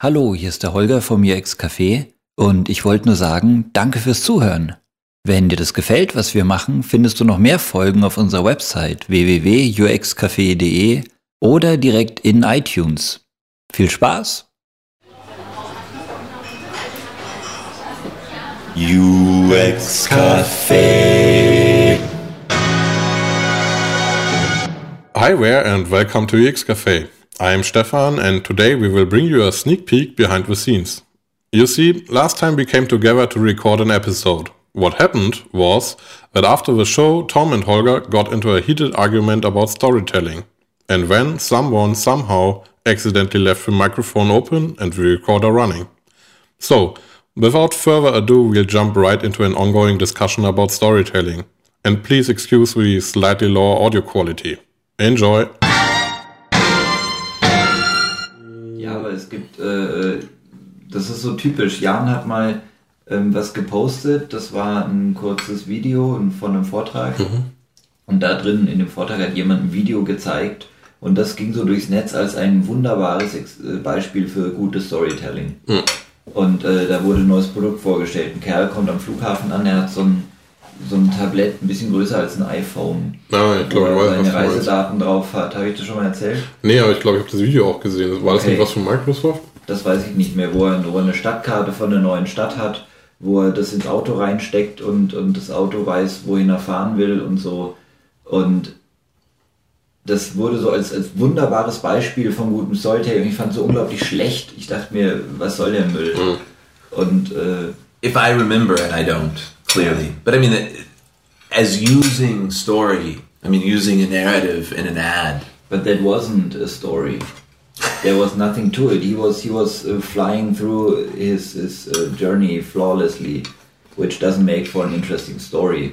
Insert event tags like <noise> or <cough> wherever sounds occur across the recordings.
Hallo, hier ist der Holger vom UX Café und ich wollte nur sagen, danke fürs Zuhören. Wenn dir das gefällt, was wir machen, findest du noch mehr Folgen auf unserer Website www.uxcafé.de oder direkt in iTunes. Viel Spaß! UX Café. Hi there and welcome to UX Café. I am Stefan and today we will bring you a sneak peek behind the scenes. You see, last time we came together to record an episode. What happened was that after the show, Tom and Holger got into a heated argument about storytelling. And then someone somehow accidentally left the microphone open and the recorder running. So, without further ado, we'll jump right into an ongoing discussion about storytelling. And please excuse the slightly lower audio quality. Enjoy! Es gibt, äh, das ist so typisch. Jan hat mal ähm, was gepostet, das war ein kurzes Video von einem Vortrag. Und da drin in dem Vortrag hat jemand ein Video gezeigt und das ging so durchs Netz als ein wunderbares äh, Beispiel für gutes Storytelling. Und äh, da wurde ein neues Produkt vorgestellt. Ein Kerl kommt am Flughafen an, er hat so ein, so ein Tablett, ein bisschen größer als ein iPhone. Ah, ich glaube, ich wo weiß, was seine du meinst. Reisedaten drauf hat. Habe ich das schon mal erzählt? Nee, aber ich glaube, ich habe das Video auch gesehen. War das Okay. nicht was von Microsoft? das weiß ich nicht mehr, wo er, eine Stadtkarte von der neuen Stadt hat, wo er das ins Auto reinsteckt und, und das Auto weiß, wohin er fahren will und so. Und das wurde so als, als wunderbares Beispiel von gutem. Und ich fand es so unglaublich schlecht. Ich dachte mir, was soll der Müll? Und äh, If I remember, and I don't clearly, but I mean, as using story, I mean, using a narrative in an ad. but that wasn't a story. There was nothing to it. He was he was uh, flying through his his uh, journey flawlessly, which doesn't make for an interesting story.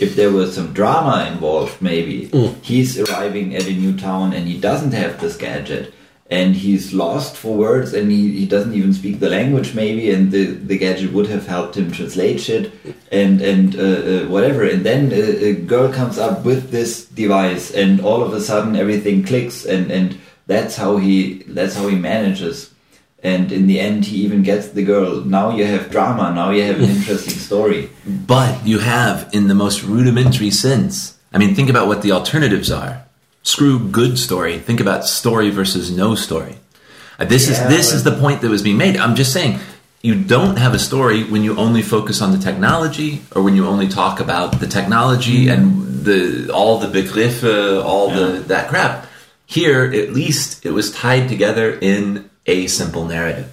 If there was some drama involved, maybe he's arriving at a new town and he doesn't have this gadget, and he's lost for words and he, he doesn't even speak the language maybe, and the, the gadget would have helped him translate shit and and uh, uh, whatever. And then a, a girl comes up with this device, and all of a sudden everything clicks, and and that's how he that's how he manages. And in the end, he even gets the girl. Now you have drama. Now you have an <laughs> interesting story. But you have, in the most rudimentary sense, I mean, think about what the alternatives are. Screw good story. Think about story versus no story. Uh, This is Yeah, this is the point that was being made. I'm just saying, you don't have a story when you only focus on the technology, or when you only talk about the technology and the all the begriffe, all the that crap. Here, at least, it was tied together in a simple narrative.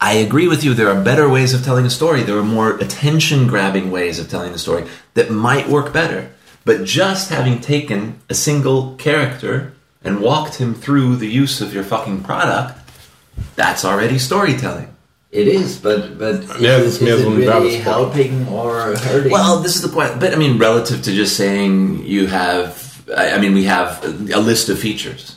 I agree with you. There are better ways of telling a story. There are more attention grabbing ways of telling the story that might work better. But just having taken a single character and walked him through the use of your fucking product, that's already storytelling. It is, but but Yeah, is, it's is so it ein really Werbespot. helping or hurting? Well, this is the point. But I mean, relative to just saying you have, I I mean, we have a list of features.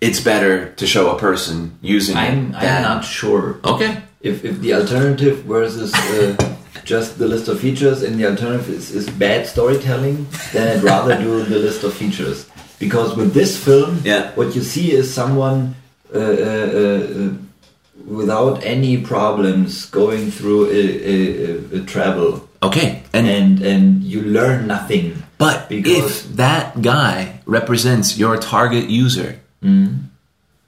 It's better to show a person using I'm it I'm not sure. Okay. If, if the alternative versus uh, just the list of features and the alternative is, is bad storytelling, then I'd rather do the list of features. Because with this film, Yeah. what you see is someone uh, uh, uh, without any problems going through a, a, a, a travel, Okay. And and and you learn nothing. But Because- if that guy represents your target user,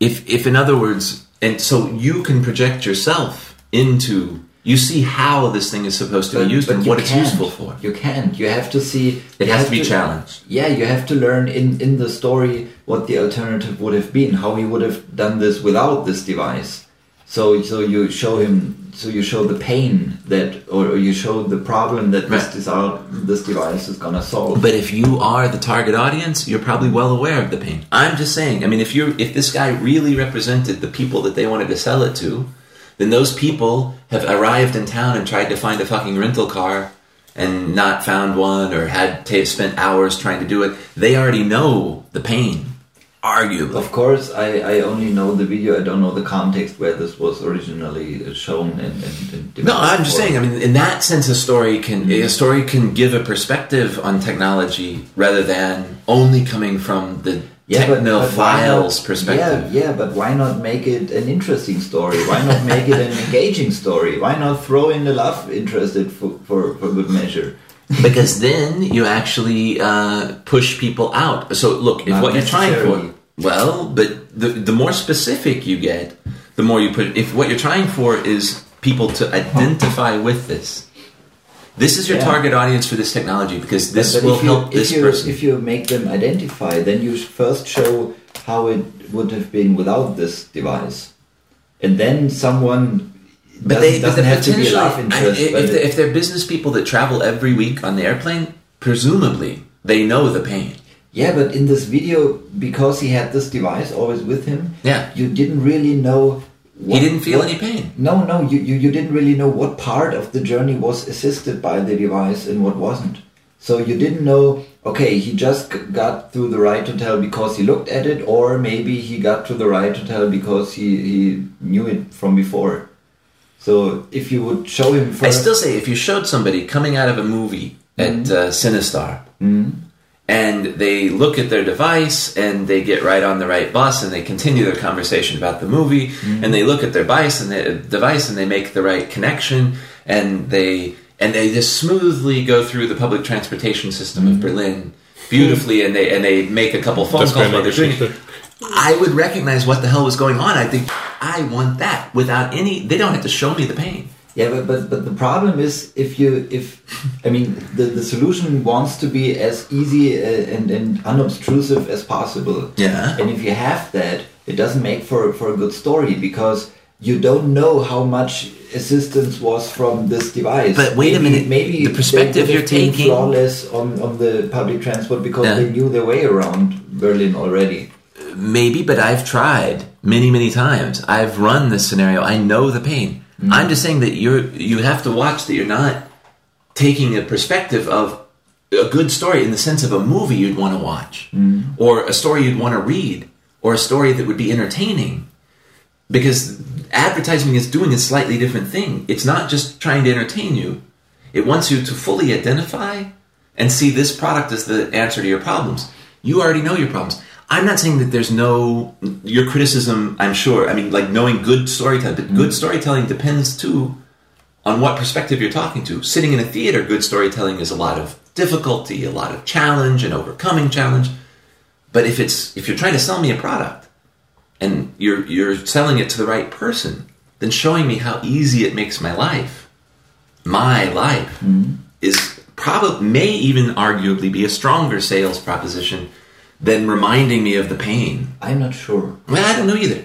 if if in other words, and so you can project yourself into, you see how this thing is supposed to be used and what it's useful for. You can't. You have to see. It has to be challenged. Yeah, you have to learn in in the story what the alternative would have been, how he would have done this without this device. So so you show him. So you show the pain that, or, you show the problem that Right. this this, this device is gonna solve. But if you are the target audience, you're probably well aware of the pain. I'm just saying. I mean, if you're if this guy really represented the people that they wanted to sell it to, then those people have arrived in town and tried to find a fucking rental car and not found one or had ta spent hours trying to do it. They already know the pain, arguably. Of course, I, I only know the video. I don't know the context where this was originally uh, shown and, and, and No, I'm just or- saying. I mean, in that sense, a story can a story can give a perspective on technology rather than only coming from the technophile's not, perspective. Yeah, yeah, but why not make it an interesting story? Why not make it an engaging story? Why not throw in the love interest for, for, for good measure? because then you actually uh, push people out. So look, if Not what you're trying for, well, but the the more specific you get, the more you put. If what you're trying for is people to identify with this, this is your Yeah. target audience for this technology because this But will you, help this you, person. If you make them identify, then you first show how it would have been without this device, and then someone But doesn't, they, but doesn't the have to be a love interest. I- but if, they- if they're business people that travel every week on the airplane, presumably they know the pain. yeah, but in this video, because he had this device always with him, Yeah. you didn't really know. He didn't feel what- any pain. No, no, you, you, you didn't really know what part of the journey was assisted by the device and what wasn't. So you didn't know, okay, he just got through the right hotel because he looked at it, or maybe he got to the right hotel because he, he knew it from before. So if you would show him I still say if you showed somebody coming out of a movie at uh, Cinestar and they look at their device and they get right on the right bus and they continue their conversation about the movie and they look at their device and the device and they make the right connection and they and they just smoothly go through the public transportation system of Berlin beautifully and they and they make a couple phone calls while they're doing it. I would recognize what the hell was going on. I think I want that without any. They don't have to show me the pain. Yeah, but, but but the problem is if you if I mean the the solution wants to be as easy uh, and and unobtrusive as possible. Yeah. And if you have that, it doesn't make for for a good story because you don't know how much assistance was from this device. But wait a minute, Maybe the perspective you're taking- flawless on on the public transport because Yeah. they knew their way around Berlin already. Maybe, but I've tried many, many times. I've run this scenario. I know the pain. Mm. I'm just saying that you're you have to watch that you're not taking a perspective of a good story in the sense of a movie you'd want to watch, mm. or a story you'd want to read, or a story that would be entertaining. Because advertising is doing a slightly different thing. It's not just trying to entertain you. It wants you to fully identify and see this product as the answer to your problems. You already know your problems. I'm not saying that there's no your criticism. I'm sure. I mean, like knowing good storytelling, but good mm-hmm. storytelling depends too on what perspective you're talking to. Sitting in a theater, good storytelling is a lot of difficulty, a lot of challenge, and overcoming challenge. But if it's if you're trying to sell me a product and you're you're selling it to the right person, then showing me how easy it makes my life, my life, mm-hmm. is probably may even arguably be a stronger sales proposition than reminding me of the pain. I'm not sure. Well, I don't know either.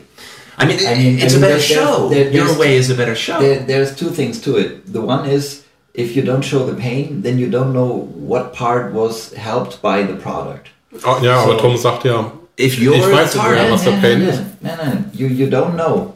I mean, I mean- it's I a mean, better there- show. there- Your way is a better show. There, there's two things to it. The one is if you don't show the pain, then you don't know what part was helped by the product. Oh, ja, aber So- Tom sagt ja, if you're Ich weiß the es was der Pain ist. No, no, you you don't know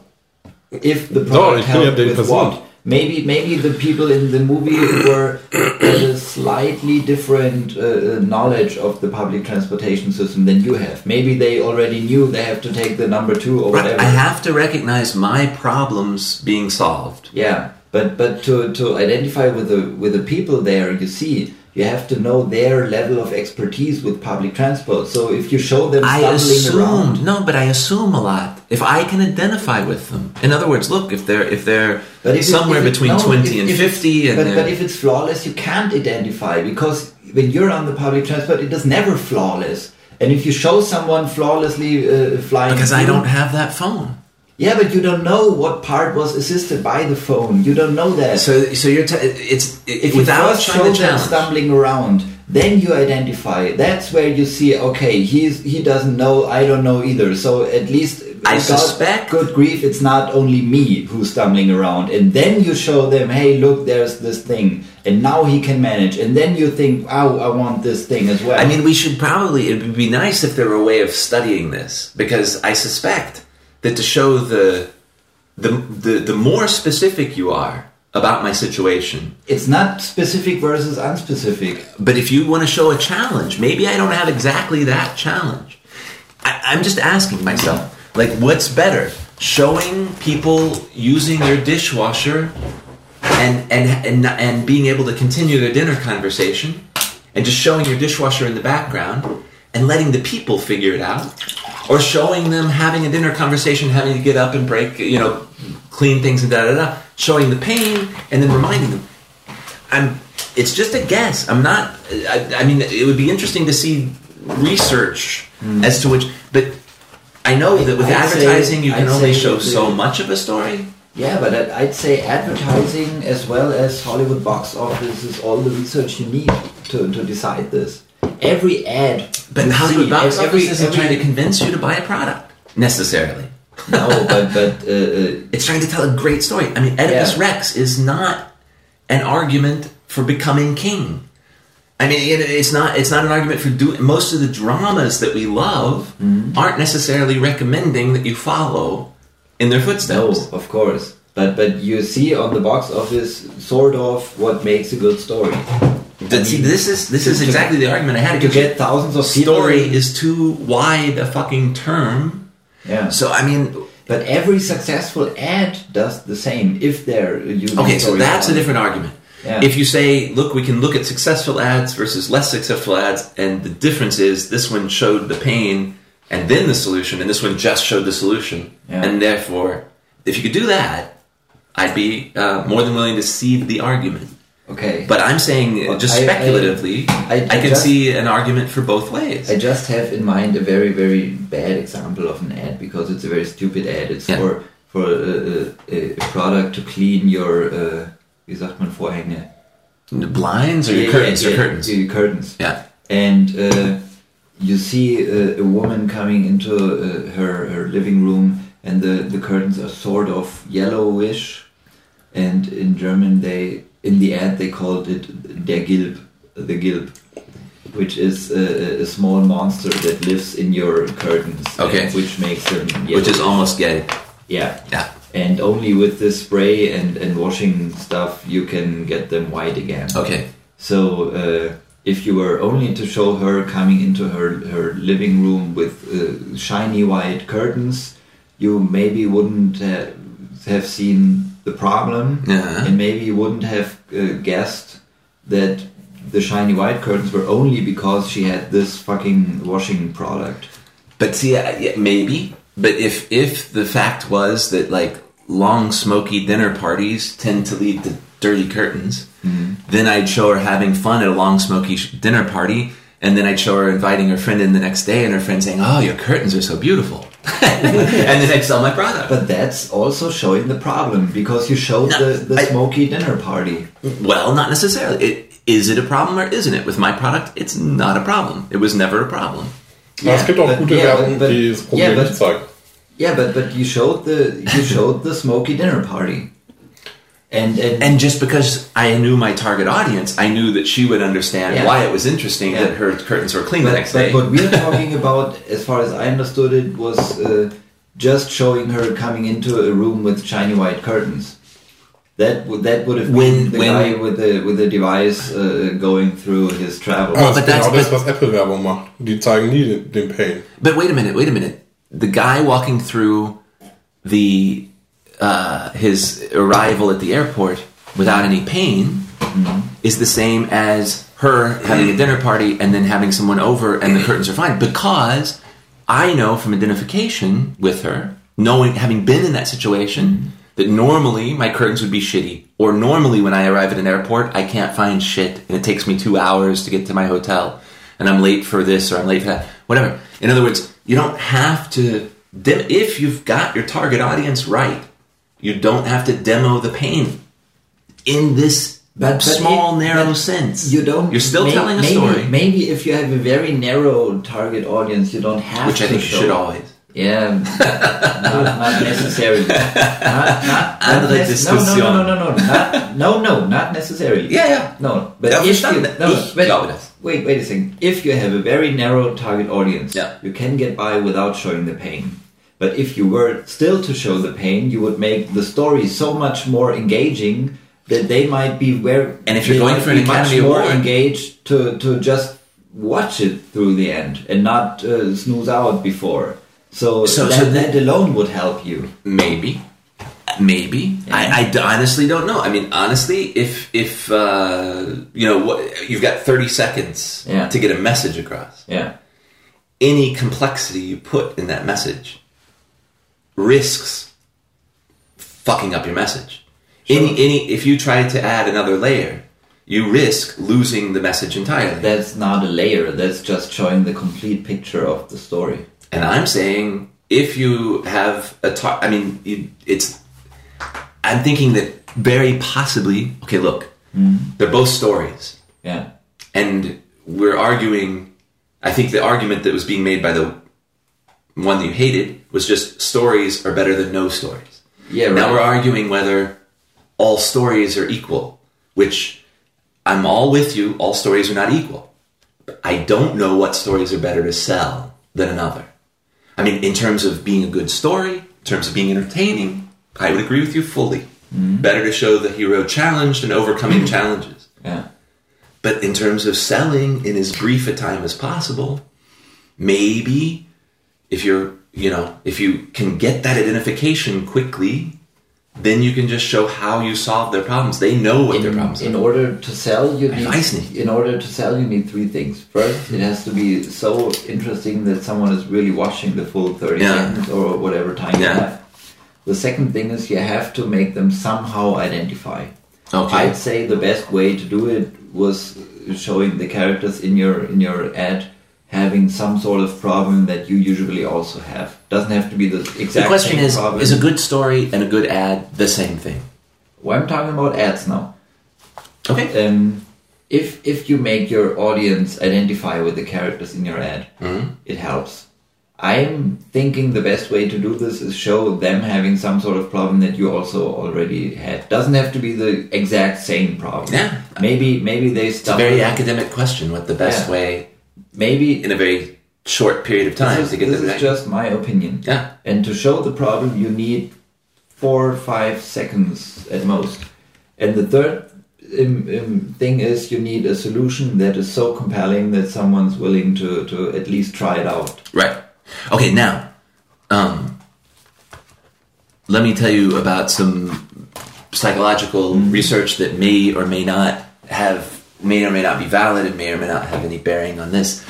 if the So, product ich bin ja helped der with Person. what. Maybe maybe the people in the movie were had a slightly different uh, knowledge of the public transportation system than you have. Maybe they already knew they have to take the number two or whatever. I have to recognize my problems being solved. Yeah, but but to to identify with the with the people there, you see, you have to know their level of expertise with public transport. So if you show them I stumbling assumed around, no, but I assume a lot. If I can identify with them, in other words, look if they're if they're but if it- somewhere if it- between no, twenty if- and if- fifty, and but, but if it's flawless, you can't identify because when you're on the public transport, it is never flawless. And if you show someone flawlessly uh, flying, because I don't have that phone. Yeah, but you don't know what part was assisted by the phone. You don't know that. So so you're t- it's if without you trying show to them challenge. stumbling around, then you identify. That's where you see, okay, he's he doesn't know, I don't know either. So at least I God, suspect- good grief, it's not only me who's stumbling around. And then you show them, hey, look, there's this thing, and now he can manage. And then you think, oh, I want this thing as well. I mean, we should probably. It would be nice if there were a way of studying this, because I suspect that to show the the the, the more specific you are about my situation, it's not specific versus unspecific. but if you want to show a challenge, maybe I don't have exactly that challenge. I, I'm just asking myself, like, what's better, showing people using their dishwasher and and and and being able to continue their dinner conversation, and just showing your dishwasher in the background, and letting the people figure it out, or showing them having a dinner conversation, having to get up and break, you know, clean things and da da da, showing the pain and then reminding them. I'm. It's just a guess. I'm not. I, I mean, it would be interesting to see research hmm. as to which, but I know that with. I'd say- advertising, you can I'd only show so much of a story. Yeah, but I'd- I'd say advertising as well as Hollywood box office is all the research you need to, to decide this. Every ad. But Hollywood see, box every- office isn't trying to convince you to buy a product necessarily. No, but but uh, uh, It's trying to tell a great story. I mean, Oedipus Yeah. Rex is not an argument for becoming king. I mean, it, it's not. It's not an argument for doing. Most of the dramas that we love Mm-hmm. aren't necessarily recommending that you follow in their no, footsteps. of course. But but you see on the box office sort of what makes a good story. But see, this is this is exactly the argument I had. To get thousands of people. story is too wide a fucking term. yeah. So I mean, But every successful ad does the same if they're using. Okay, so that's a different argument. Yeah. If you say, look, we can look at successful ads versus less successful ads, and the difference is this one showed the pain and then the solution, and this one just showed the solution. Yeah. And therefore, if you could do that, I'd be uh, more than willing to see the argument. Okay. But I'm saying, uh, Well, just I- speculatively, I, I- I can just- see an argument for both ways. I just have in mind a very very bad example of an ad because it's a very stupid ad. It's Yeah. for for a, a, a product to clean your uh, wie sagt man Vorhänge? Blinds or your curtains yeah, or curtains? yeah, curtains. Yeah. And uh, you see a, a woman coming into uh, her her living room, and the the curtains are sort of yellowish, and in German they in the ad they called it der Gilb, the Gilb. Which is a, a small monster that lives in your curtains, Okay. and which makes them Which is almost gay. yeah, Yeah. and only with this spray and, and washing stuff you can get them white again. Okay. So uh, if you were only to show her coming into her, her living room with uh, shiny white curtains, you maybe wouldn't ha- have seen the problem, Yeah. and maybe you wouldn't have uh, guessed that the shiny white curtains were only because she had this fucking washing product. But see, yeah, maybe. But if if the fact was that like long smoky dinner parties tend to lead to dirty curtains, then I'd show her having fun at a long smoky sh- dinner party, and then I'd show her inviting her friend in the next day, and her friend saying, "Oh, your curtains are so beautiful," <laughs> and then I'd sell my product. But that's also showing the problem because you showed No, the, the I- smoky dinner party. well, not necessarily. It, is it a problem or isn't it? With my product, it's not a problem. It was never a problem. Aber es gibt auch but- gute yeah, Werbung, but- die das Problem yeah, but- nicht zeigt. Yeah, but but you showed the you showed the smoky dinner party, and and, And just because I knew my target audience, I knew that she would understand Yeah. why it was interesting Yeah. that her curtains were clean the but, next but day. what we're <laughs> talking about, as far as I understood it, was uh, just showing her coming into a room with shiny white curtains. That would that would have When- been the when- guy with the with the device uh, going through his travel. Aber but das that's- genau das, but- was Apple-Werbung macht. Die zeigen nie den, den Pain. But wait a minute, wait a minute. The guy walking through the uh, his arrival at the airport without any pain is the same as her having a dinner party and then having someone over and the curtains are fine because I know from identification with her, knowing having been in that situation, that normally my curtains would be shitty, or normally when I arrive at an airport, I can't find shit and it takes me two hours to get to my hotel, and I'm late for this or I'm late for that, whatever. In other words, you don't have to if you've got your target audience right, you don't have to demo the pain in this But- but small, it- narrow sense. You don't. You're still may- telling a maybe, story, Maybe if you have a very narrow target audience, you don't have. which I to think you should always. Yeah, <laughs> not, not necessarily. Not, not, Andere nec- no, no, no, no, no, no, not, no, no, not necessarily. Yeah, ja. No, but Ja, if you, no, Ich glaube das. Wait, wait a second. If you have a very narrow target audience, Yeah. you can get by without showing the pain. But if you were still to show the pain, you would make the story so much more engaging that they might be very. And if you're going for an be much Academy more Award- engaged to to just watch it through the end and not uh, snooze out before. So, So- that, so that alone would help you. Maybe, maybe. I honestly don't know. I mean, honestly, if if uh, you know what you've got thirty seconds Yeah. to get a message across, Yeah. any complexity you put in that message risks fucking up your message. Any any if you try to add another layer, you risk losing the message entirely. That's not a layer. That's just showing the complete picture of the story. And I'm saying if you have a tar- I mean, you, it's. I'm thinking that very possibly. Okay, look, mm-hmm. they're both stories, Yeah. and we're arguing. I think the argument that was being made by the one that you hated was just stories are better than no stories. Yeah. Now we're arguing whether all stories are equal, which I'm all with you. All stories are not equal. But I don't know what stories are better to sell than another. I mean, in terms of being a good story, in terms of being entertaining, I would agree with you fully. Mm-hmm. Better to show the hero challenged and overcoming <clears throat> challenges. Yeah. But in terms of selling in as brief a time as possible, maybe if you're, you know, if you can get that identification quickly, then you can just show how you solve their problems. They know what their problems in are. order to sell you I need in order to sell you need three things first it has to be so interesting that someone is really watching the full 30 Yeah. seconds or whatever time you have the second thing is you have to make them somehow identify Okay. i'd say the best way to do it was showing the characters in your in your ad having some sort of problem that you usually also have doesn't have to be the exact same problem. The question is: problem. Is a good story and a good ad the same thing? well, i'm talking about ads now Okay. um, if if you make your audience identify with the characters in your ad, Mm-hmm. it helps. I'm thinking the best way to do this is show them having some sort of problem that you also already had. Doesn't have to be the exact same problem. Yeah. Maybe maybe they It's a very academic question. What the best Yeah. way maybe in a very short period of time this is, to get this is just my opinion. Yeah. And to show the problem, you need four or five seconds at most. And the third um, um, thing is you need a solution that is so compelling that someone's willing to, to at least try it out. Right. Okay, now, um, let me tell you about some psychological research that may or may not have, may or may not be valid, and may or may not have any bearing on this.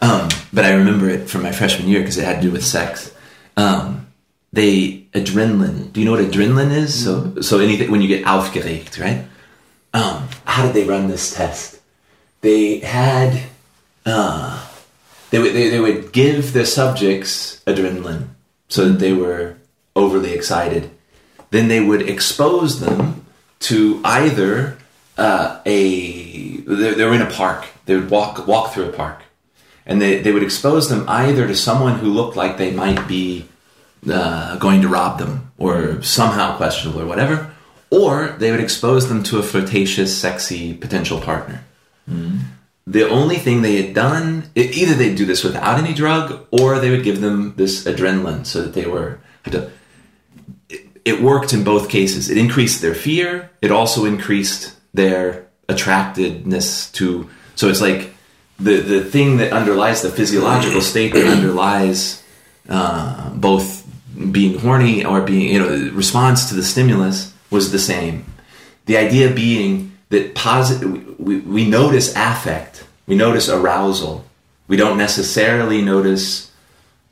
Um, but I remember it from my freshman year because it had to do with sex. Um, they adrenaline. Do you know what adrenaline is? So, so anything when you get aufgeregt, right? Um, how did they run this test? They had uh, they would they, they would give their subjects adrenaline so that they were overly excited. Then they would expose them to either uh, a they, they were in a park. They would walk walk through a park, and they, they would expose them either to someone who looked like they might be uh, going to rob them or somehow questionable or whatever, or they would expose them to a flirtatious, sexy potential partner. The only thing they had done, e- either they'd do this without any drug, or they would give them this adrenaline so that they were. It, it worked in both cases. It increased their fear. It also increased their attractedness to. So it's like the the thing that underlies the physiological state that underlies uh, both being horny or being you know response to the stimulus was the same. The idea being that positive we, we notice affect, we notice arousal. We don't necessarily notice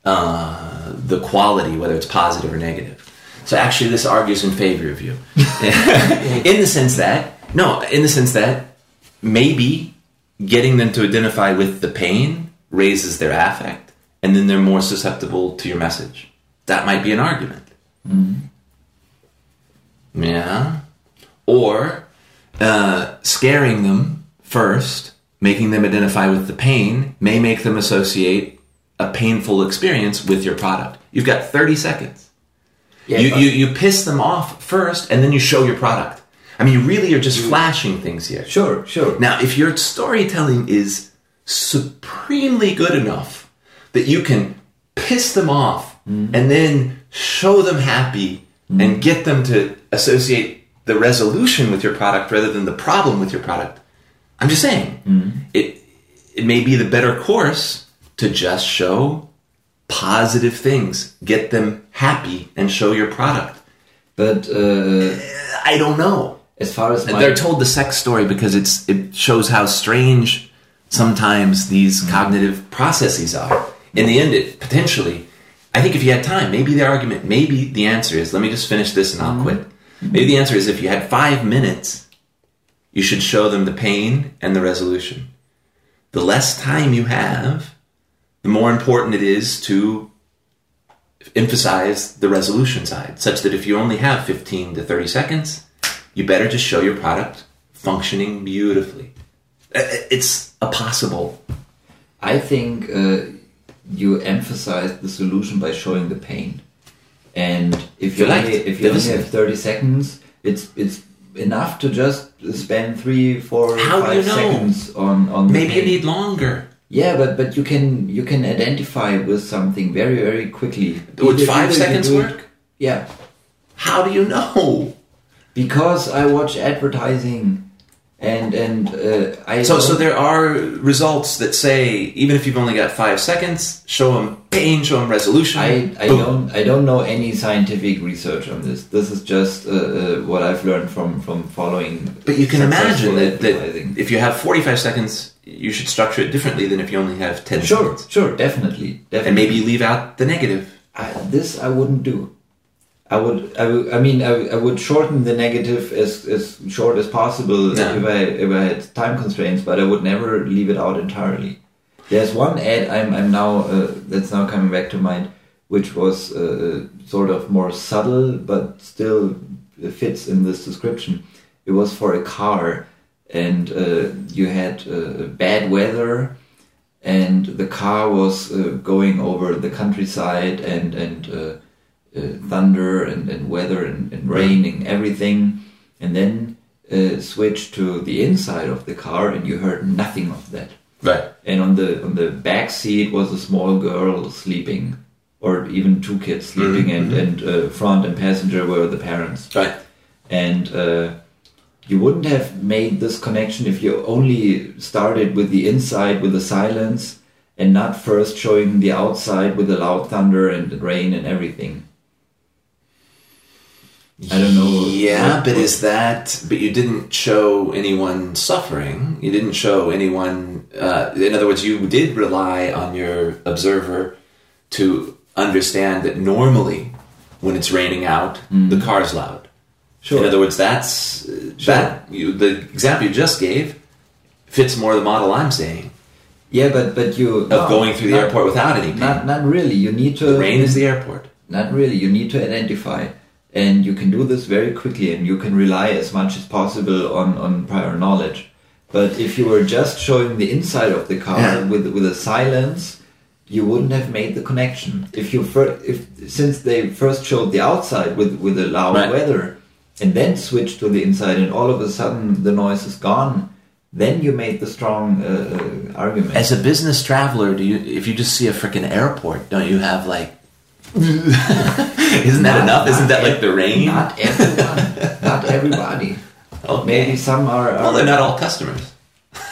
uh, the quality, whether it's positive or negative. So actually, this argues in favor of you, <laughs> in the sense that no, in the sense that maybe getting them to identify with the pain raises their affect, and then they're more susceptible to your message. That might be an argument. Yeah. Or uh, scaring them first, making them identify with the pain, may make them associate a painful experience with your product. You've got 30 seconds. Yeah, you, you, you piss them off first, and then you show your product. I mean, really, you're just mm. flashing things here. Sure, sure. Now, if your storytelling is supremely good enough that you can piss them off mm-hmm. and then show them happy and mm-hmm. get them to associate the resolution with your product rather than the problem with your product, I'm just saying mm-hmm. it it may be the better course to just show positive things, get them happy, and show your product. But uh, I don't know. As far as my, They're told the sex story because it's it shows how strange sometimes these mm-hmm. cognitive processes are. in the end, it potentially, I think if you had time, maybe the argument, maybe the answer is, let me just finish this and I'll mm-hmm. quit. Maybe the answer is if you had five minutes, you should show them the pain and the resolution. The less time you have, the more important it is to emphasize the resolution side, such that if you only have 15 to 30 seconds, you better just show your product functioning beautifully. It's a possible. I think uh, you emphasize the solution by showing the pain. And if you Vielleicht. only, if you only have thirty seconds, it's it's enough to just spend three, four, How five you know? seconds on on. The Maybe you need longer. Yeah, but but you can you can identify with something very very quickly. Would Either- five either seconds work? Yeah, How do you know? Because I watch advertising, and and uh, I So, so there are results that say even if you've only got five seconds, show them pain, show them resolution. I, I Boom. don't I don't know any scientific research on this. This is just uh, uh, what I've learned from from following. But you can imagine that, that if you have 45 seconds, you should structure it differently than if you only have 10 sure, seconds. sure, definitely, definitely. And maybe you leave out the negative. I, this I wouldn't do. I would, I, would, I mean, I, I would shorten the negative as, as short as possible Yeah. if I if I had time constraints, but I would never leave it out entirely. There's one ad I'm I'm now uh, that's now coming back to mind, which was uh, sort of more subtle but still fits in this description. It was for a car, and uh, you had uh, bad weather and the car was uh, going over the countryside and and uh, thunder and, and weather and, and rain and everything and then uh, switched to the inside of the car and you heard nothing of that. Right. and on the on the back seat was a small girl sleeping or even two kids sleeping and and uh, front and passenger were the parents. Right. and uh, you wouldn't have made this connection if you only started with the inside with the silence and not first showing the outside with the loud thunder and the rain and everything i don't know Yeah, what- but what- is that? But you didn't show anyone suffering. You didn't show anyone. Uh, in other words, you did rely on your observer to understand that normally, when it's raining out, the car's loud. sure In other words, that's that. You, the example you just gave fits more the model I'm saying yeah but but you of no, going through the not- airport without any pain. not not really you need to the rain is the airport. Not really. You need to identify, and you can do this very quickly, and you can rely as much as possible on, on prior knowledge. But if you were just showing the inside of the car Yeah. with with a silence, you wouldn't have made the connection. If you fir- if since they first showed the outside with with the loud Right. weather, and then switched to the inside, and all of a sudden the noise is gone, then you made the strong uh, uh, argument. As a business traveler, do you if you just see a freaking airport, don't you have like? <laughs> Isn't that Not- enough? Isn't not that like the rain? Not everyone. not <laughs> everybody. Okay. Maybe some are. are Well, they're not all customers.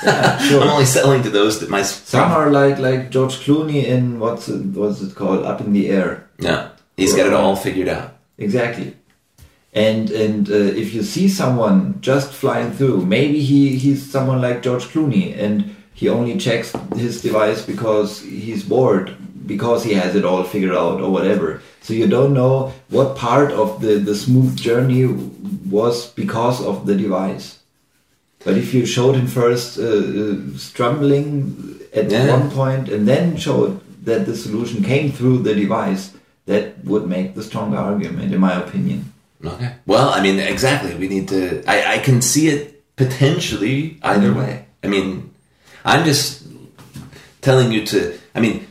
Yeah, sure. <laughs> I'm only selling to those that my Some are like like George Clooney in what's it, what's it called? Up in the air. Yeah, he's got it all figured out. Exactly. And and uh, if you see someone just flying through, maybe he he's someone like George Clooney, and he only checks his device because he's bored, because he has it all figured out or whatever. So you don't know what part of the the smooth journey was because of the device. But if you showed him first uh, uh, at Yeah. one point and then showed that the solution came through the device, that would make the stronger argument, in my opinion. Okay. Well, I mean, exactly. We need to. I, I can see it potentially either way. I mean, I'm just telling you to. I mean,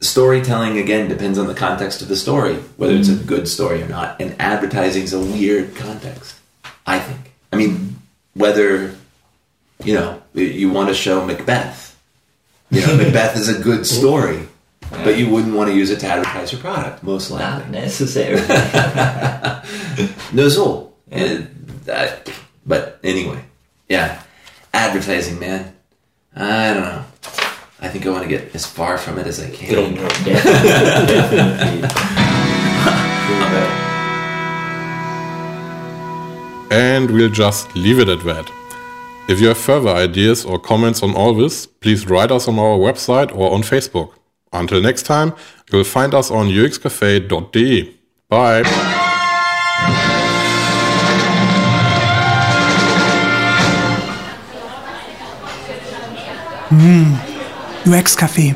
storytelling again depends on the context of the story, whether it's a good story or not. And advertising is a weird context. I think. I mean, whether you know you want to show Macbeth. You know, <laughs> Macbeth is a good story, but you wouldn't want to use it to advertise your product, most likely. Not necessary. <laughs> Nozzle. Uh, but anyway, yeah. Advertising, man. I don't know. I think I want to get as far from it as I can. definitely. <laughs> definitely. And we'll just leave it at that. If you have further ideas or comments on all this, please write us on our website or on Facebook. Until next time, you'll find us on uxcafe.de. Bye. Hmm. UX Café.